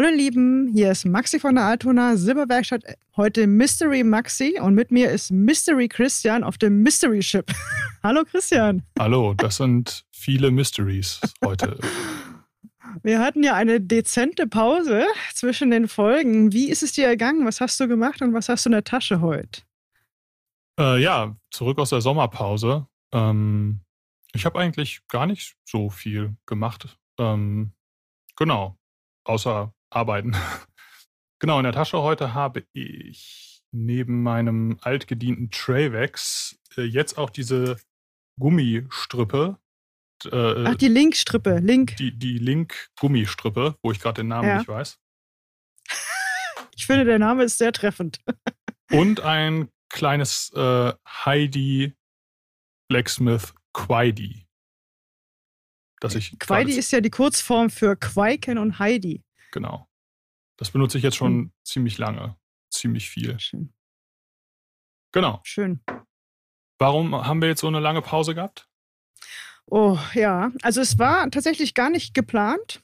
Hallo ihr Lieben, hier ist Maxi von der Altona Silberwerkstatt. Heute Mystery Maxi und mit mir ist Mystery Christian auf dem Mystery Ship. Hallo Christian. Hallo, das sind viele Mysteries heute. Wir hatten ja eine dezente Pause zwischen den Folgen. Wie ist es dir ergangen? Was hast du gemacht und was hast du in der Tasche heute? Äh, ja, zurück aus der Sommerpause. Ähm, ich habe eigentlich gar nicht so viel gemacht. Ähm, genau, außer arbeiten. genau, in der Tasche heute habe ich neben meinem altgedienten Travex äh, jetzt auch diese Gummistrippe. Äh, Ach, die Link-Strippe, Link. Die, die Link-Gummistrippe, wo ich gerade den Namen ja. nicht weiß. ich finde, der Name ist sehr treffend. Und ein kleines äh, Heidi Blacksmith Quaidi. Das ich Quaidi ist ja die Kurzform für Quaiken und Heidi. Genau. Das benutze ich jetzt schon mhm. ziemlich lange. Ziemlich viel. Schön. Genau. Schön. Warum haben wir jetzt so eine lange Pause gehabt? Oh ja, also es war tatsächlich gar nicht geplant.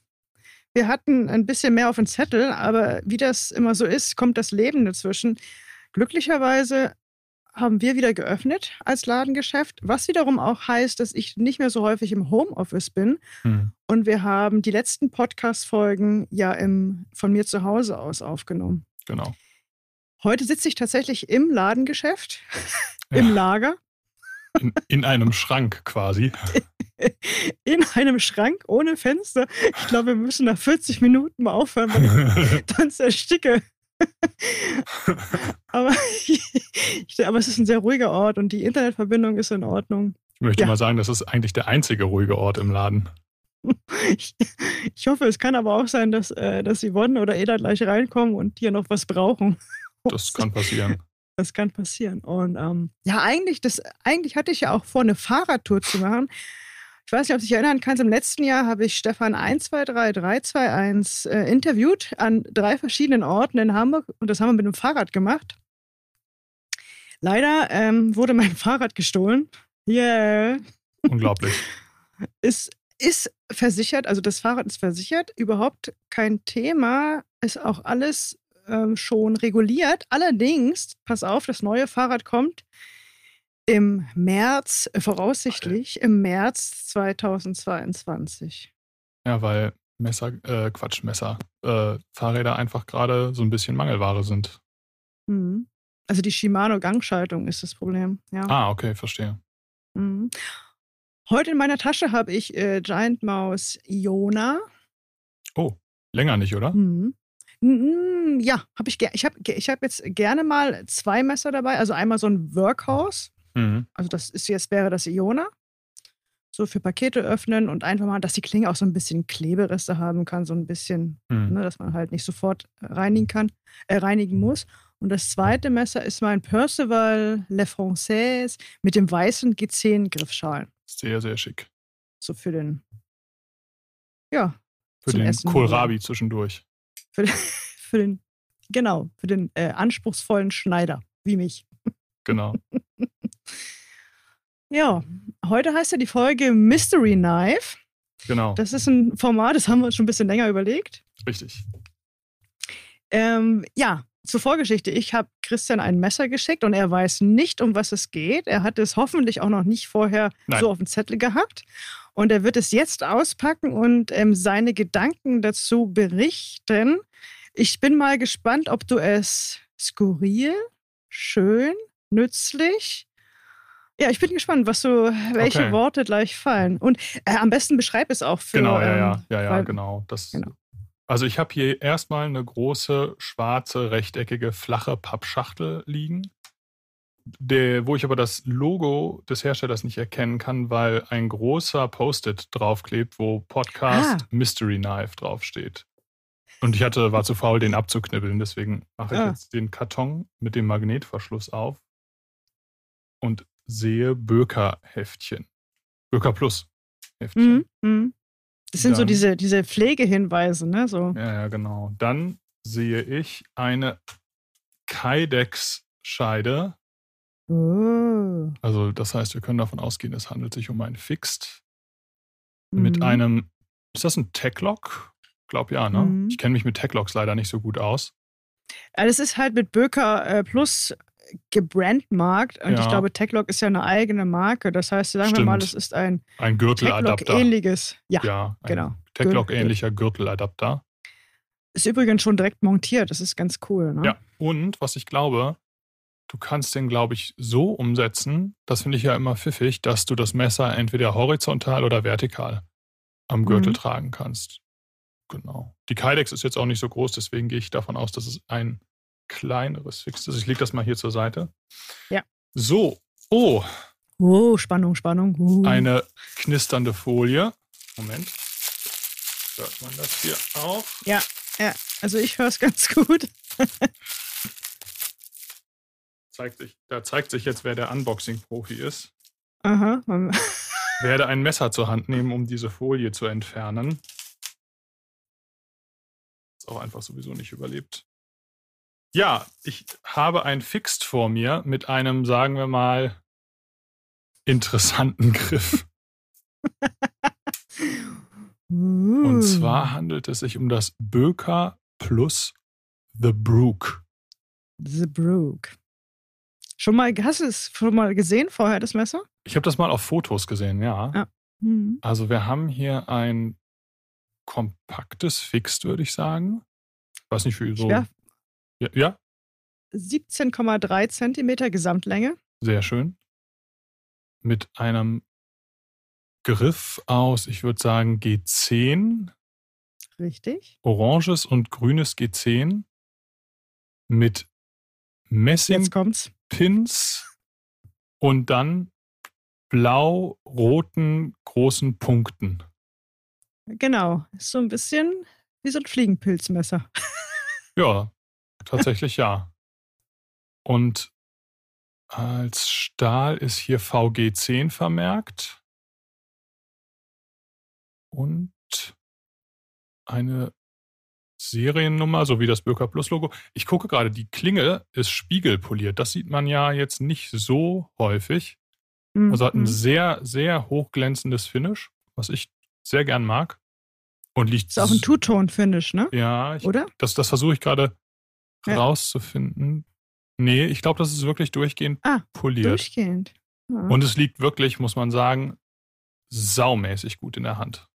Wir hatten ein bisschen mehr auf dem Zettel, aber wie das immer so ist, kommt das Leben dazwischen. Glücklicherweise haben wir wieder geöffnet als Ladengeschäft, was wiederum auch heißt, dass ich nicht mehr so häufig im Homeoffice bin. Hm. Und wir haben die letzten Podcast-Folgen ja im, von mir zu Hause aus aufgenommen. Genau. Heute sitze ich tatsächlich im Ladengeschäft, im ja. Lager. In, in, einem Schrank quasi. In einem Schrank ohne Fenster. Ich glaube, wir müssen nach 40 Minuten mal aufhören, weil ich dann zersticke. aber, aber es ist ein sehr ruhiger Ort und die Internetverbindung ist in Ordnung. Ich möchte ja. mal sagen, das ist eigentlich der einzige ruhige Ort im Laden. Ich, ich hoffe, es kann aber auch sein, dass, äh, dass Yvonne oder Eda gleich reinkommen und hier noch was brauchen. Das kann passieren. Das kann passieren. Und ähm, ja, eigentlich, das, eigentlich hatte ich ja auch vor, eine Fahrradtour zu machen. Ich weiß nicht, ob du dich erinnern kannst, im letzten Jahr habe ich Stefan 123321 äh, interviewt an drei verschiedenen Orten in Hamburg und das haben wir mit dem Fahrrad gemacht. Leider ähm, wurde mein Fahrrad gestohlen. Yeah. Unglaublich. ist, ist versichert, also das Fahrrad ist versichert, überhaupt kein Thema, ist auch alles ähm, schon reguliert. Allerdings, pass auf, das neue Fahrrad kommt im März, äh, voraussichtlich im März 2022. Ja, weil Messer, äh, Quatsch, Messer, äh, Fahrräder einfach gerade so ein bisschen Mangelware sind. Mhm. Also die Shimano-Gangschaltung ist das Problem. Ja. Ah, okay, verstehe. Mhm. Heute in meiner Tasche habe ich äh, Giant Mouse Iona. Oh, länger nicht, oder? Mhm. Ja, habe ich. Ich habe ich hab jetzt gerne mal zwei Messer dabei. Also einmal so ein Workhorse Mhm. Also das ist jetzt wäre das Iona. So für Pakete öffnen und einfach mal, dass die Klinge auch so ein bisschen Klebereste haben kann, so ein bisschen, mhm. ne, dass man halt nicht sofort reinigen kann, äh, reinigen muss. Und das zweite Messer ist mein Percival Le Française mit dem weißen G10-Griffschalen. Sehr, sehr schick. So für den, ja. Für den Kohlrabi zwischendurch. Für den, für den, genau, für den äh, anspruchsvollen Schneider, wie mich. Genau. Ja, heute heißt ja die Folge Mystery Knife. Genau. Das ist ein Format, das haben wir uns schon ein bisschen länger überlegt. Richtig. Ähm, ja, zur Vorgeschichte. Ich habe Christian ein Messer geschickt und er weiß nicht, um was es geht. Er hat es hoffentlich auch noch nicht vorher Nein. so auf dem Zettel gehabt. Und er wird es jetzt auspacken und ähm, seine Gedanken dazu berichten. Ich bin mal gespannt, ob du es skurril, schön, nützlich ja, ich bin gespannt, was so, welche okay. Worte gleich fallen. Und äh, am besten beschreib es auch für. Genau, ja, ja, ähm, ja, ja, weil, genau. Das, genau. Also ich habe hier erstmal eine große, schwarze, rechteckige, flache Pappschachtel liegen, der, wo ich aber das Logo des Herstellers nicht erkennen kann, weil ein großer Post-it draufklebt, wo Podcast ah. Mystery Knife draufsteht. Und ich hatte, war zu faul, den abzuknibbeln, deswegen mache ich ah. jetzt den Karton mit dem Magnetverschluss auf und sehe Böker-Heftchen. Böker Plus Heftchen. Mhm, mhm. Das sind Dann, so diese, diese Pflegehinweise, ne? So. Ja, ja, genau. Dann sehe ich eine Kydex-Scheide. Oh. Also, das heißt, wir können davon ausgehen, es handelt sich um ein Fixed. Mhm. Mit einem, ist das ein Tech-Lock? Glaub ja, ne? Mhm. Ich kenne mich mit Techlocks leider nicht so gut aus. Das ist halt mit Böker äh, Plus gebrandmarkt und ja. ich glaube, Techlock ist ja eine eigene Marke. Das heißt, sagen Stimmt. wir mal, es ist ein, ein Gürteladapter. ähnliches. Ja, ja genau. Techlock-ähnlicher Gürteladapter. Ist übrigens schon direkt montiert. Das ist ganz cool. Ne? Ja, und was ich glaube, du kannst den, glaube ich, so umsetzen, das finde ich ja immer pfiffig, dass du das Messer entweder horizontal oder vertikal am Gürtel mhm. tragen kannst. Genau. Die Kydex ist jetzt auch nicht so groß, deswegen gehe ich davon aus, dass es ein kleineres Fix ist. Ich lege das mal hier zur Seite. Ja. So. Oh. Oh, Spannung, Spannung. Uh. Eine knisternde Folie. Moment. Hört man das hier auch? Ja, ja. Also ich höre es ganz gut. zeigt sich, da zeigt sich jetzt, wer der Unboxing-Profi ist. Aha. Werde ein Messer zur Hand nehmen, um diese Folie zu entfernen. Ist auch einfach sowieso nicht überlebt. Ja, ich habe ein Fixed vor mir mit einem, sagen wir mal, interessanten Griff. Und zwar handelt es sich um das Böker Plus The Brook. The Brook. Schon mal, hast du es schon mal gesehen vorher, das Messer? Ich habe das mal auf Fotos gesehen, ja. ja. Mhm. Also wir haben hier ein kompaktes Fixed, würde ich sagen. Ich weiß nicht, wie so. Ja. Ja? ja? 17,3 Zentimeter Gesamtlänge. Sehr schön. Mit einem Griff aus, ich würde sagen, G10. Richtig. Oranges und grünes G10. Mit Messing-Pins und dann blau-roten großen Punkten. Genau, ist so ein bisschen wie so ein Fliegenpilzmesser. Ja, tatsächlich ja. Und als Stahl ist hier VG10 vermerkt. Und eine Seriennummer sowie das Böker Plus Logo. Ich gucke gerade, die Klinge ist spiegelpoliert. Das sieht man ja jetzt nicht so häufig. Mhm. Also hat ein mhm. sehr, sehr hochglänzendes Finish, was ich sehr gern mag. Und liegt. Ist auch ein Two-Tone-Finish, ne? Ja, ich, oder? Das, das versuche ich gerade ja. rauszufinden. Nee, ich glaube, das ist wirklich durchgehend ah, poliert. Durchgehend. Ja. Und es liegt wirklich, muss man sagen, saumäßig gut in der Hand.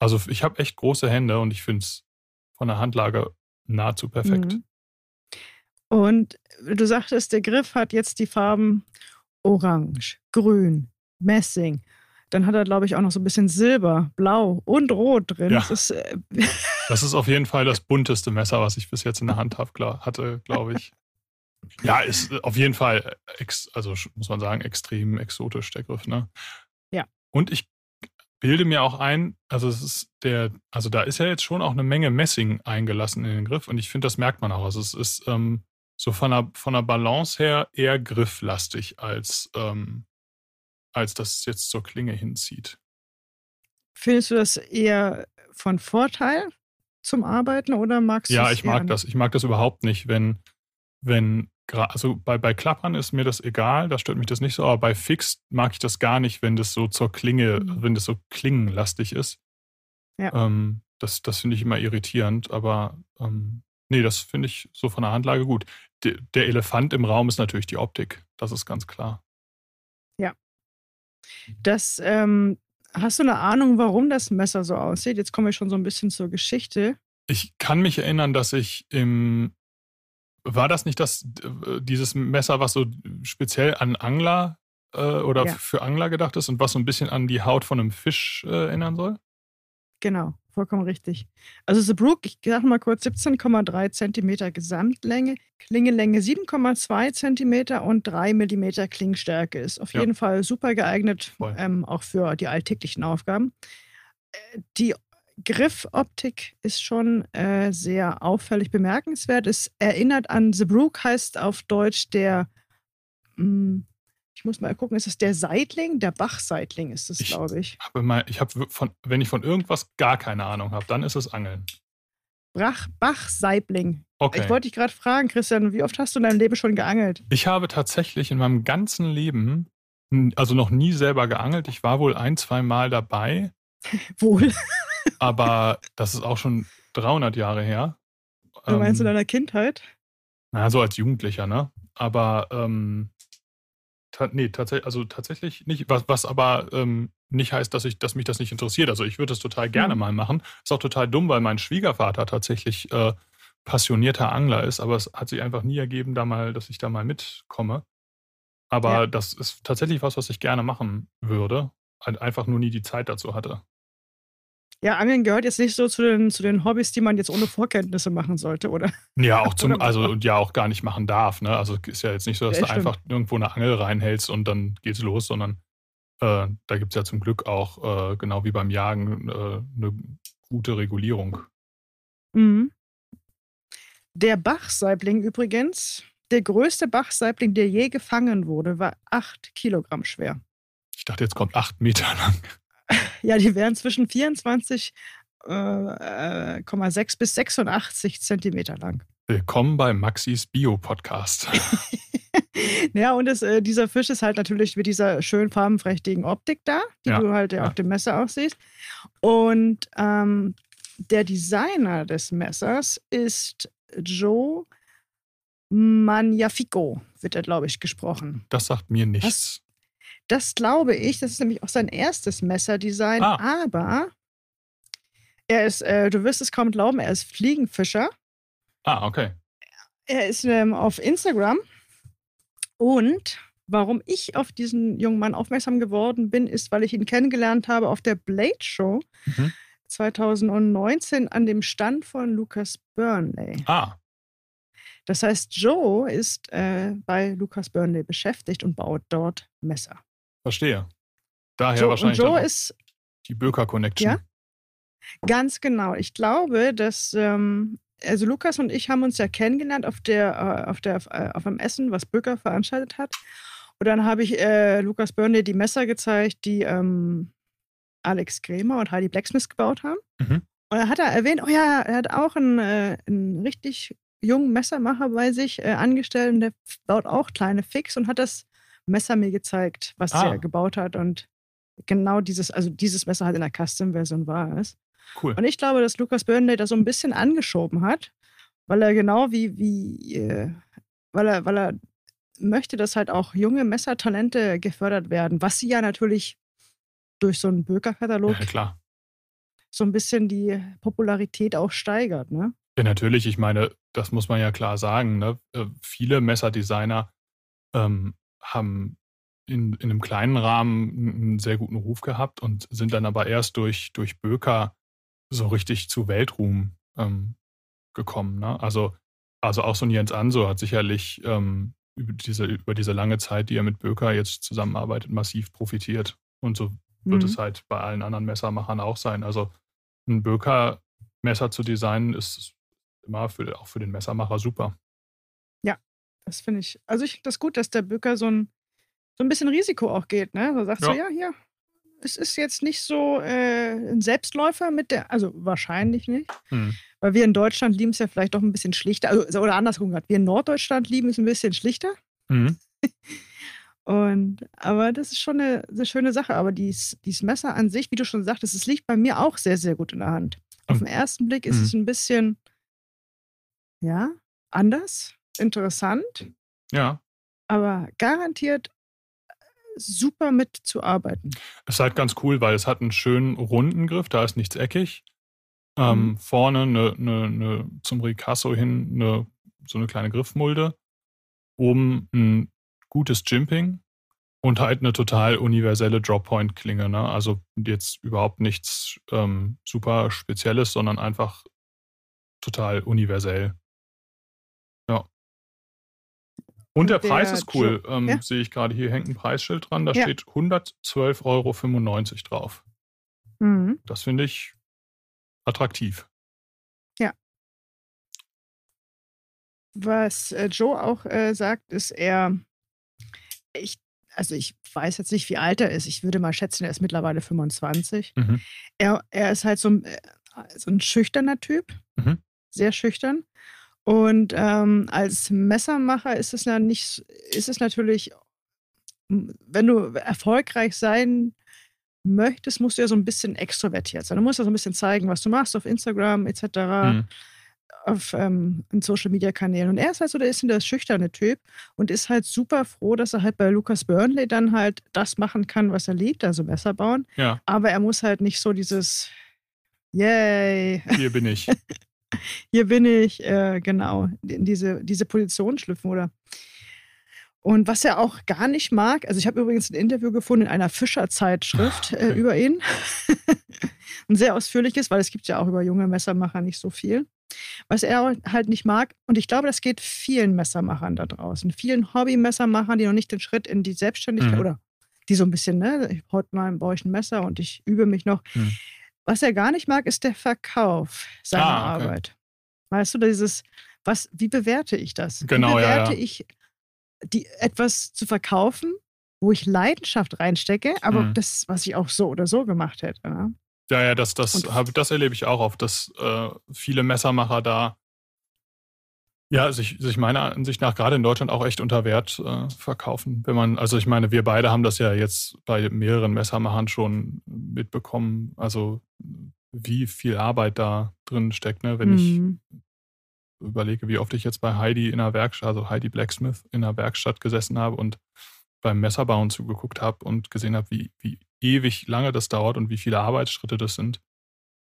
Also ich habe echt große Hände und ich finde es von der Handlage nahezu perfekt. Mhm. Und du sagtest, der Griff hat jetzt die Farben Orange, Grün, Messing. Dann hat er, glaube ich, auch noch so ein bisschen Silber, Blau und Rot drin. Ja. Das, ist, äh das ist auf jeden Fall das bunteste Messer, was ich bis jetzt in der Hand hab, hatte, glaube ich. ja, ist auf jeden Fall, also muss man sagen, extrem exotisch der Griff. Ne? Ja. Und ich bilde mir auch ein, also es ist der, also da ist ja jetzt schon auch eine Menge Messing eingelassen in den Griff und ich finde, das merkt man auch. Also es ist ähm, so von der, von der Balance her eher grifflastig, als, ähm, als dass es jetzt zur Klinge hinzieht. Findest du das eher von Vorteil zum Arbeiten oder magst du Ja, ich mag das. Ich mag das überhaupt nicht, wenn, wenn also bei, bei Klappern ist mir das egal, da stört mich das nicht so, aber bei Fixed mag ich das gar nicht, wenn das so zur Klinge, mhm. wenn das so klingenlastig ist. Ja. Ähm, das das finde ich immer irritierend, aber ähm, nee, das finde ich so von der Handlage gut. De, der Elefant im Raum ist natürlich die Optik, das ist ganz klar. Ja. Das, ähm, hast du eine Ahnung, warum das Messer so aussieht? Jetzt kommen wir schon so ein bisschen zur Geschichte. Ich kann mich erinnern, dass ich im war das nicht das, äh, dieses Messer, was so speziell an Angler äh, oder ja. für Angler gedacht ist und was so ein bisschen an die Haut von einem Fisch äh, erinnern soll? Genau, vollkommen richtig. Also The Brook, ich sage mal kurz, 17,3 cm Gesamtlänge, Klingelänge 7,2 cm und 3 mm Klingenstärke. Ist auf ja. jeden Fall super geeignet, ähm, auch für die alltäglichen Aufgaben. Äh, die Griffoptik ist schon äh, sehr auffällig bemerkenswert. Es erinnert an The Brook, heißt auf Deutsch der, mh, hm, ich muss mal gucken, ist es der Seitling? Der Bachseitling ist es, glaube ich. Habe mal, ich habe von, wenn ich von irgendwas gar keine Ahnung habe, dann ist es Angeln. Brach, Bachseibling. Okay. Ich wollte dich gerade fragen, Christian, wie oft hast du in deinem Leben schon geangelt? Ich habe tatsächlich in meinem ganzen Leben, also noch nie selber geangelt. Ich war wohl ein, zwei Mal dabei. wohl. aber das ist auch schon 300 Jahre her. Du meinst ähm, in deiner Kindheit? Na, so als Jugendlicher, ne? Aber ähm, nee, tatsächlich, also tatsächlich nicht, was, was aber ähm, nicht heißt, dass ich, dass mich das nicht interessiert. Also ich würde das total gerne mhm. mal machen. Ist auch total dumm, weil mein Schwiegervater tatsächlich äh, passionierter Angler ist, aber es hat sich einfach nie ergeben, da mal, dass ich da mal mitkomme. Aber ja. das ist tatsächlich was, was ich gerne machen würde, einfach nur nie die Zeit dazu hatte. Ja, Angeln gehört jetzt nicht so zu den, zu den Hobbys, die man jetzt ohne Vorkenntnisse machen sollte, oder? Ja, auch zum, also und ja auch gar nicht machen darf. Ne? Also ist ja jetzt nicht so, dass ja, du stimmt. einfach irgendwo eine Angel reinhältst und dann geht's los, sondern äh, da gibt es ja zum Glück auch, äh, genau wie beim Jagen, äh, eine gute Regulierung. Mhm. Der Bachsaibling übrigens, der größte Bachsaibling, der je gefangen wurde, war acht Kilogramm schwer. Ich dachte, jetzt kommt acht Meter lang. Ja, die wären zwischen 24,6 äh, äh, bis 86 Zentimeter lang. Willkommen bei Maxis Bio-Podcast. ja, und es, äh, dieser Fisch ist halt natürlich mit dieser schön farbenprächtigen Optik da, die ja, du halt ja. auf dem Messer auch siehst. Und ähm, der Designer des Messers ist Joe Magnifico, wird er, glaube ich, gesprochen. Das sagt mir nichts. Das, glaube ich. Das ist nämlich auch sein erstes Messerdesign. Ah. Aber er ist, äh, du wirst es kaum glauben, er ist Fliegenfischer. Ah, okay. Er ist ähm, auf Instagram. Und warum ich auf diesen jungen Mann aufmerksam geworden bin, ist, weil ich ihn kennengelernt habe auf der Blade Show. Mhm. 2019 an dem Stand von Lucas Burnley. Ah. Das heißt, Joe ist äh, bei Lucas Burnley beschäftigt und baut dort Messer. Verstehe. Daher Joe, wahrscheinlich Joe ist, die Böker Connection. Ja, ganz genau. Ich glaube, dass ähm, also Lukas und ich haben uns ja kennengelernt auf der äh, auf der äh, auf einem Essen, was Böker veranstaltet hat. Und dann habe ich äh, Lukas Burnley die Messer gezeigt, die ähm, Alex Kremer und Heidi Blacksmith gebaut haben. Mhm. Und da hat er erwähnt, oh ja, er hat auch einen, äh, einen richtig jungen Messermacher bei sich angestellt und der baut auch kleine Fix und hat das Messer mir gezeigt, was ah. er gebaut hat und genau dieses, also dieses Messer halt in der Custom-Version war es. Cool. Und ich glaube, dass Lukas Burnley das so ein bisschen angeschoben hat, weil er genau wie, wie, äh, weil er, weil er möchte, dass halt auch junge Messertalente gefördert werden, was sie ja natürlich durch so einen Böker-Katalog ja, klar. so ein bisschen die Popularität auch steigert, ne? Ja, natürlich. Ich meine, das muss man ja klar sagen. Ne? Äh, viele Messerdesigner ähm, haben in, in einem kleinen Rahmen einen sehr guten Ruf gehabt und sind dann aber erst durch, durch Böker so richtig zu Weltruhm ähm, gekommen. Ne? Also, also auch so ein Jens Anso hat sicherlich ähm, über, diese, über diese lange Zeit, die er mit Böker jetzt zusammenarbeitet, massiv profitiert. Und so wird mhm. es halt bei allen anderen Messermachern auch sein. Also ein Böker-Messer zu designen ist immer für, auch für den Messermacher super. Ja, das finde ich. Also ich finde das gut, dass der Böker so ein, so ein bisschen Risiko auch geht. Ne? So sagt ja. so, ja, hier, es ist jetzt nicht so äh, ein Selbstläufer mit der, also wahrscheinlich nicht. Hm. Weil wir in Deutschland lieben es ja vielleicht doch ein bisschen schlichter. Also, oder andersrum gesagt, wir in Norddeutschland lieben es ein bisschen schlichter. Mhm. Und, aber das ist schon eine, eine schöne Sache. Aber dieses, dieses Messer an sich, wie du schon sagtest, es liegt bei mir auch sehr, sehr gut in der Hand. Auf den ersten Blick ist mhm. es ein bisschen, ja, anders, interessant. Ja. Aber garantiert super mitzuarbeiten. Es ist halt ganz cool, weil es hat einen schönen runden Griff, da ist nichts eckig. Ähm, mhm. Vorne eine, eine, eine, zum Ricasso hin eine, so eine kleine Griffmulde. Oben ein gutes Jimping und halt eine total universelle Droppoint-Klinge. Ne? Also jetzt überhaupt nichts ähm, super Spezielles, sondern einfach total universell. Und der, der Preis ist cool, ähm, ja? sehe ich gerade. Hier hängt ein Preisschild dran, da ja. steht 112,95 Euro drauf. Mhm. Das finde ich attraktiv. Ja. Was äh, Joe auch äh, sagt, ist er, ich, also ich weiß jetzt nicht, wie alt er ist. Ich würde mal schätzen, er ist mittlerweile 25. Mhm. Er, er ist halt so ein, äh, so ein schüchterner Typ, mhm. sehr schüchtern. Und ähm, als Messermacher ist es, ja nicht, ist es natürlich, wenn du erfolgreich sein möchtest, musst du ja so ein bisschen extrovertiert sein. Du musst ja so ein bisschen zeigen, was du machst auf Instagram etc., mhm. auf ähm, Social Media Kanälen. Und er ist halt so, der ist der schüchterne Typ und ist halt super froh, dass er halt bei Lucas Burnley dann halt das machen kann, was er liebt, also Messer bauen. Ja. Aber er muss halt nicht so dieses Yay. Hier bin ich. Hier bin ich, äh, genau, in diese, diese Position schlüpfen oder und was er auch gar nicht mag, also ich habe übrigens ein Interview gefunden in einer Fischer-Zeitschrift ah, äh, über ihn. ein sehr ausführliches, weil es gibt ja auch über junge Messermacher nicht so viel. Was er halt nicht mag, und ich glaube, das geht vielen Messermachern da draußen, vielen Hobby-Messermachern, die noch nicht den Schritt in die Selbstständigkeit mhm. oder die so ein bisschen, ne, heute mal baue ich ein Messer und ich übe mich noch. Mhm. Was er gar nicht mag, ist der Verkauf seiner ah, okay. Arbeit. Weißt du, dieses, was, wie bewerte ich das? Genau, wie bewerte ja, ja. ich die, etwas zu verkaufen, wo ich Leidenschaft reinstecke, aber mhm. das, was ich auch so oder so gemacht hätte. Ne? Ja, ja, das, das, hab, das erlebe ich auch oft, dass äh, viele Messermacher da ja, sich, sich meiner Ansicht nach gerade in Deutschland auch echt unter Wert äh, verkaufen. Wenn man, also ich meine, wir beide haben das ja jetzt bei mehreren Messermachern schon mitbekommen, also wie viel Arbeit da drin steckt, ne? Wenn mhm. ich überlege, wie oft ich jetzt bei Heidi in der Werkstatt, also Heidi Blacksmith in der Werkstatt gesessen habe und beim Messerbauen zugeguckt habe und gesehen habe, wie, wie ewig lange das dauert und wie viele Arbeitsschritte das sind,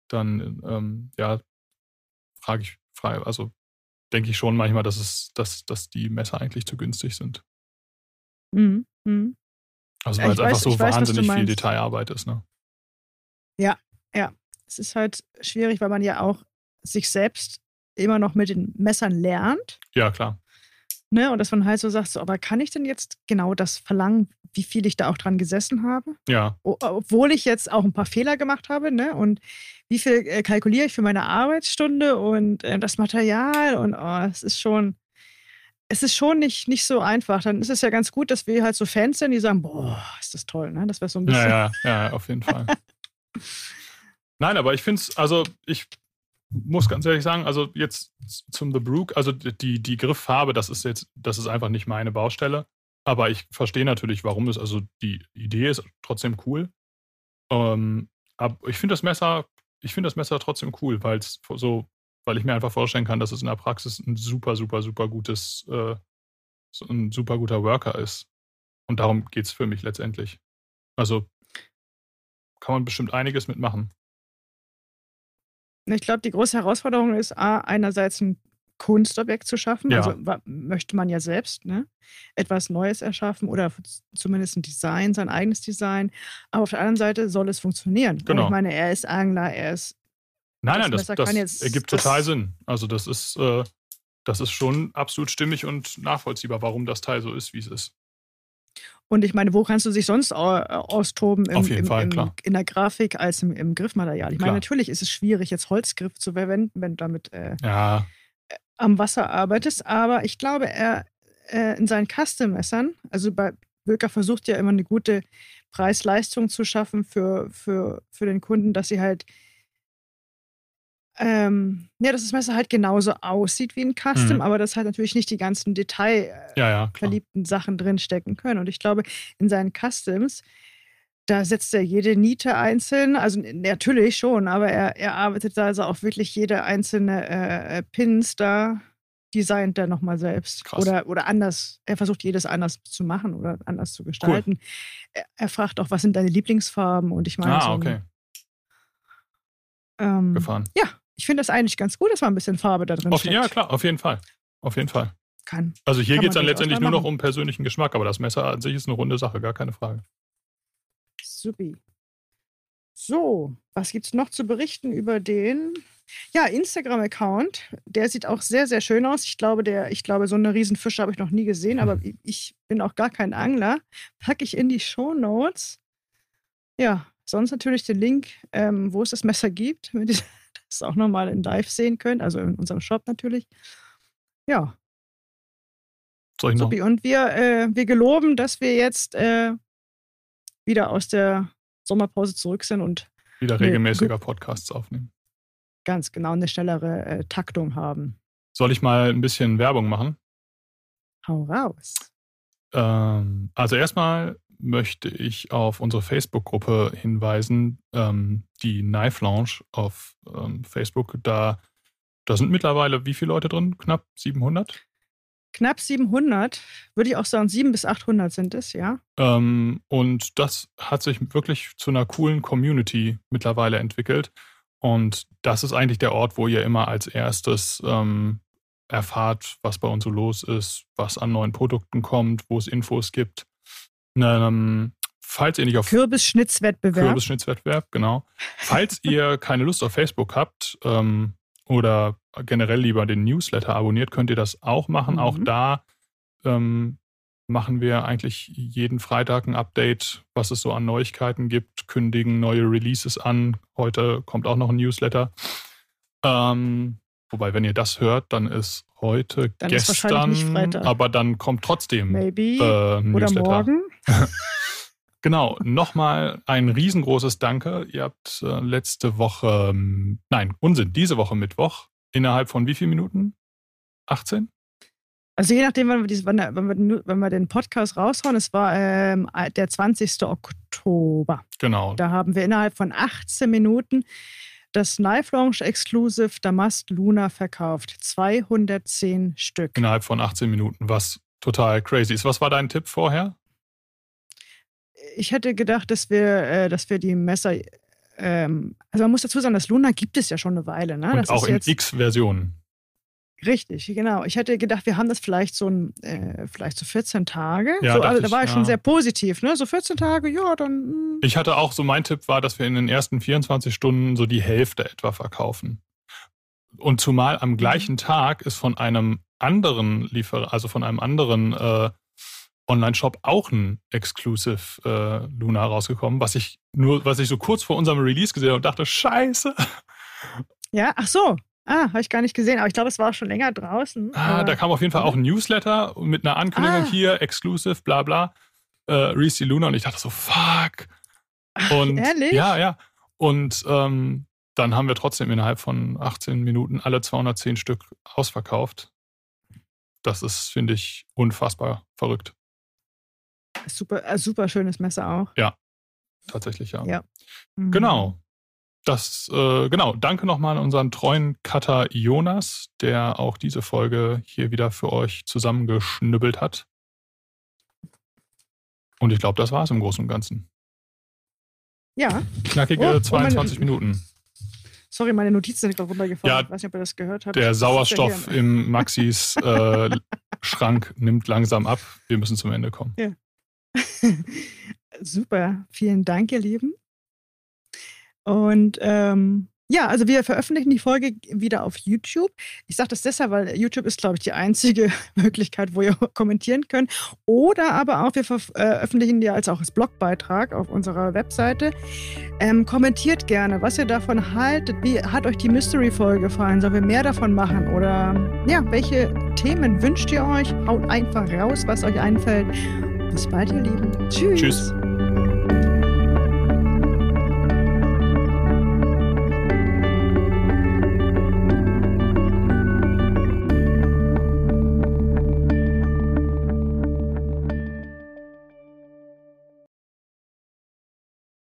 dann ähm, ja, frage ich frei, also denke ich schon manchmal, dass es, dass, dass die Messer eigentlich zu günstig sind. Mhm. Mhm. Also weil es einfach so wahnsinnig weiß, viel Detailarbeit ist, ne? Ja, ja. Es ist halt schwierig, weil man ja auch sich selbst immer noch mit den Messern lernt. Ja, klar. Ne? Und dass man halt so sagt, so, aber kann ich denn jetzt genau das verlangen, wie viel ich da auch dran gesessen habe? Ja. Obwohl ich jetzt auch ein paar Fehler gemacht habe, ne? Und wie viel äh, kalkuliere ich für meine Arbeitsstunde und äh, das Material und oh, es ist schon, es ist schon nicht, nicht so einfach. Dann ist es ja ganz gut, dass wir halt so Fans sind, die sagen, boah, ist das toll, ne? Das wäre so ein bisschen. Ja, ja, ja, auf jeden Fall. Nein, aber ich finde es, also ich muss ganz ehrlich sagen, also jetzt zum The Brook, also die, die Grifffarbe, das ist jetzt, das ist einfach nicht meine Baustelle. Aber ich verstehe natürlich, warum es, also die Idee ist trotzdem cool. Ähm, aber ich finde das Messer, ich finde das Messer trotzdem cool, weil es so, weil ich mir einfach vorstellen kann, dass es in der Praxis ein super, super, super gutes, äh, ein super guter Worker ist. Und darum geht es für mich letztendlich. Also kann man bestimmt einiges mitmachen. Ich glaube, die große Herausforderung ist, A, einerseits ein Kunstobjekt zu schaffen. Ja. Also möchte man ja selbst ne? etwas Neues erschaffen oder zumindest ein Design, sein eigenes Design. Aber auf der anderen Seite soll es funktionieren. Genau. Und ich meine, er ist Angler, er ist. Nein, nein, das, das jetzt, ergibt das, total Sinn. Also, das ist, äh, das ist schon absolut stimmig und nachvollziehbar, warum das Teil so ist, wie es ist. Und ich meine, wo kannst du dich sonst austoben im, Auf jeden im, Fall, im, klar. in der Grafik als im, im Griffmaterial? Ich meine, natürlich ist es schwierig, jetzt Holzgriff zu verwenden, wenn du damit äh, ja. Äh, am Wasser arbeitest. Aber ich glaube, er äh, in seinen Custom-Messern, also bei Böker versucht ja immer eine gute Preis-Leistung zu schaffen für, für, für den Kunden, dass sie halt ähm, ja, dass das Messer halt genauso aussieht wie ein Custom, mhm. aber dass halt natürlich nicht die ganzen detailverliebten ja, ja, Sachen drinstecken können. Und ich glaube, in seinen Customs, da setzt er jede Niete einzeln, also natürlich schon, aber er, er arbeitet da also auch wirklich jede einzelne äh, äh Pins da, designt er nochmal selbst. Krass. Oder, oder anders, er versucht jedes anders zu machen oder anders zu gestalten. Cool. Er, er, fragt auch, was sind deine Lieblingsfarben? Und ich meine, ah, so okay. Ähm, Gefahren. Ja, ich finde das eigentlich ganz gut, dass man ein bisschen Farbe da drin hat. Ja, klar, auf jeden Fall. Auf jeden Fall. Kann. Also hier geht es dann letztendlich nur noch um persönlichen Geschmack, aber das Messer an sich ist eine runde Sache, gar keine Frage. Supi. So, was gibt es noch zu berichten über den? Ja, Instagram-Account. Der sieht auch sehr, sehr schön aus. Ich glaube, der, ich glaube, so eine Riesenfische habe ich noch nie gesehen, aber hm. ich bin auch gar kein Angler. Packe ich in die Show Notes. Ja, sonst natürlich den Link, ähm, wo es das Messer gibt, mit es auch nochmal in Live sehen könnt, also in unserem Shop natürlich. Ja. Soll ich noch? Supi. Und wir, äh, wir geloben, dass wir jetzt äh, wieder aus der Sommerpause zurück sind und wieder regelmäßiger Podcasts aufnehmen. Ganz genau, eine schnellere äh, Taktung haben. Soll ich mal ein bisschen Werbung machen? Hau raus. Ähm, also erstmal möchte ich auf unsere Facebook-Gruppe hinweisen, ähm, die Knife Lounge auf ähm, Facebook. Da, da sind mittlerweile wie viele Leute drin? Knapp 700? Knapp 700, würde ich auch sagen, 700 bis 800 sind es, ja. Ähm, und das hat sich wirklich zu einer coolen Community mittlerweile entwickelt. Und das ist eigentlich der Ort, wo ihr immer als erstes ähm, erfahrt, was bei uns so los ist, was an neuen Produkten kommt, wo es Infos gibt. Ähm, falls ihr nicht auf Kürbisschnitzwettbewerb. Kürbisschnitzwettbewerb, genau. Falls ihr keine Lust auf Facebook habt ähm, oder generell lieber den Newsletter abonniert, könnt ihr das auch machen. Mhm. Auch da ähm, machen wir eigentlich jeden Freitag ein Update, was es so an Neuigkeiten gibt, kündigen neue Releases an. Heute kommt auch noch ein Newsletter. Ähm, wobei, wenn ihr das hört, dann ist heute dann gestern, ist aber dann kommt trotzdem Maybe. Äh, ein Oder Newsletter. morgen. Genau, nochmal ein riesengroßes Danke. Ihr habt äh, letzte Woche, ähm, nein, Unsinn, diese Woche Mittwoch, innerhalb von wie vielen Minuten? 18? Also je nachdem, wann wir, dieses, wann, wir, wenn wir den Podcast raushauen, es war ähm, der 20. Oktober. Genau. Da haben wir innerhalb von 18 Minuten das Knife Lounge Exclusive Damast Luna verkauft. 210 Stück. Innerhalb von 18 Minuten, was total crazy ist. Was war dein Tipp vorher? Ich hätte gedacht, dass wir, äh, dass wir die Messer, ähm, also man muss dazu sagen, das Luna gibt es ja schon eine Weile. Ne? Und das auch in X-Versionen. Richtig, genau. Ich hätte gedacht, wir haben das vielleicht so ein, äh, vielleicht so 14 Tage. Ja, so, also, da war ich ja. schon sehr positiv, ne? So 14 Tage, ja, dann. Mh. Hm. Ich hatte auch so, mein Tipp war, dass wir in den ersten 24 Stunden so die Hälfte etwa verkaufen. Und zumal am gleichen mhm. Tag ist von einem anderen Lieferer, also von einem anderen äh, Online-Shop auch ein Exclusive äh, Luna rausgekommen, was ich nur, was ich so kurz vor unserem Release gesehen habe und dachte, scheiße. Ja, ach so. Ah, habe ich gar nicht gesehen, aber ich glaube, es war schon länger draußen. Ah, da kam auf jeden Fall auch ein Newsletter mit einer Ankündigung ah. hier, Exclusive, bla bla, äh, Reese Luna und ich dachte so, fuck. Und ach, ehrlich? ja, ja. Und ähm, dann haben wir trotzdem innerhalb von 18 Minuten alle 210 Stück ausverkauft. Das ist, finde ich, unfassbar verrückt. Super, äh, super schönes Messer auch. Ja, tatsächlich ja. ja. Mhm. Genau. Das, äh, genau, danke nochmal an unseren treuen Cutter Jonas, der auch diese Folge hier wieder für euch zusammengeschnibbelt hat. Und ich glaube, das war es im Großen und Ganzen. Ja. Knackige oh, 22 meine, Minuten. Sorry, meine Notizen sind gerade runtergefallen. Ja, ich weiß nicht, ob ihr das gehört habt. Der Sauerstoff im Maxis äh, Schrank nimmt langsam ab. Wir müssen zum Ende kommen. Ja. Super, vielen Dank, ihr Lieben. Und ähm, ja, also wir veröffentlichen die Folge wieder auf YouTube. Ich sage das deshalb, weil YouTube ist, glaube ich, die einzige Möglichkeit, wo ihr kommentieren könnt. Oder aber auch, wir veröffentlichen die als auch als Blogbeitrag auf unserer Webseite. Ähm, kommentiert gerne, was ihr davon haltet. Wie hat euch die Mystery-Folge gefallen? Sollen wir mehr davon machen? Oder ja, welche Themen wünscht ihr euch? Haut einfach raus, was euch einfällt. Bis bald, ihr Lieben. Tschüss. Tschüss.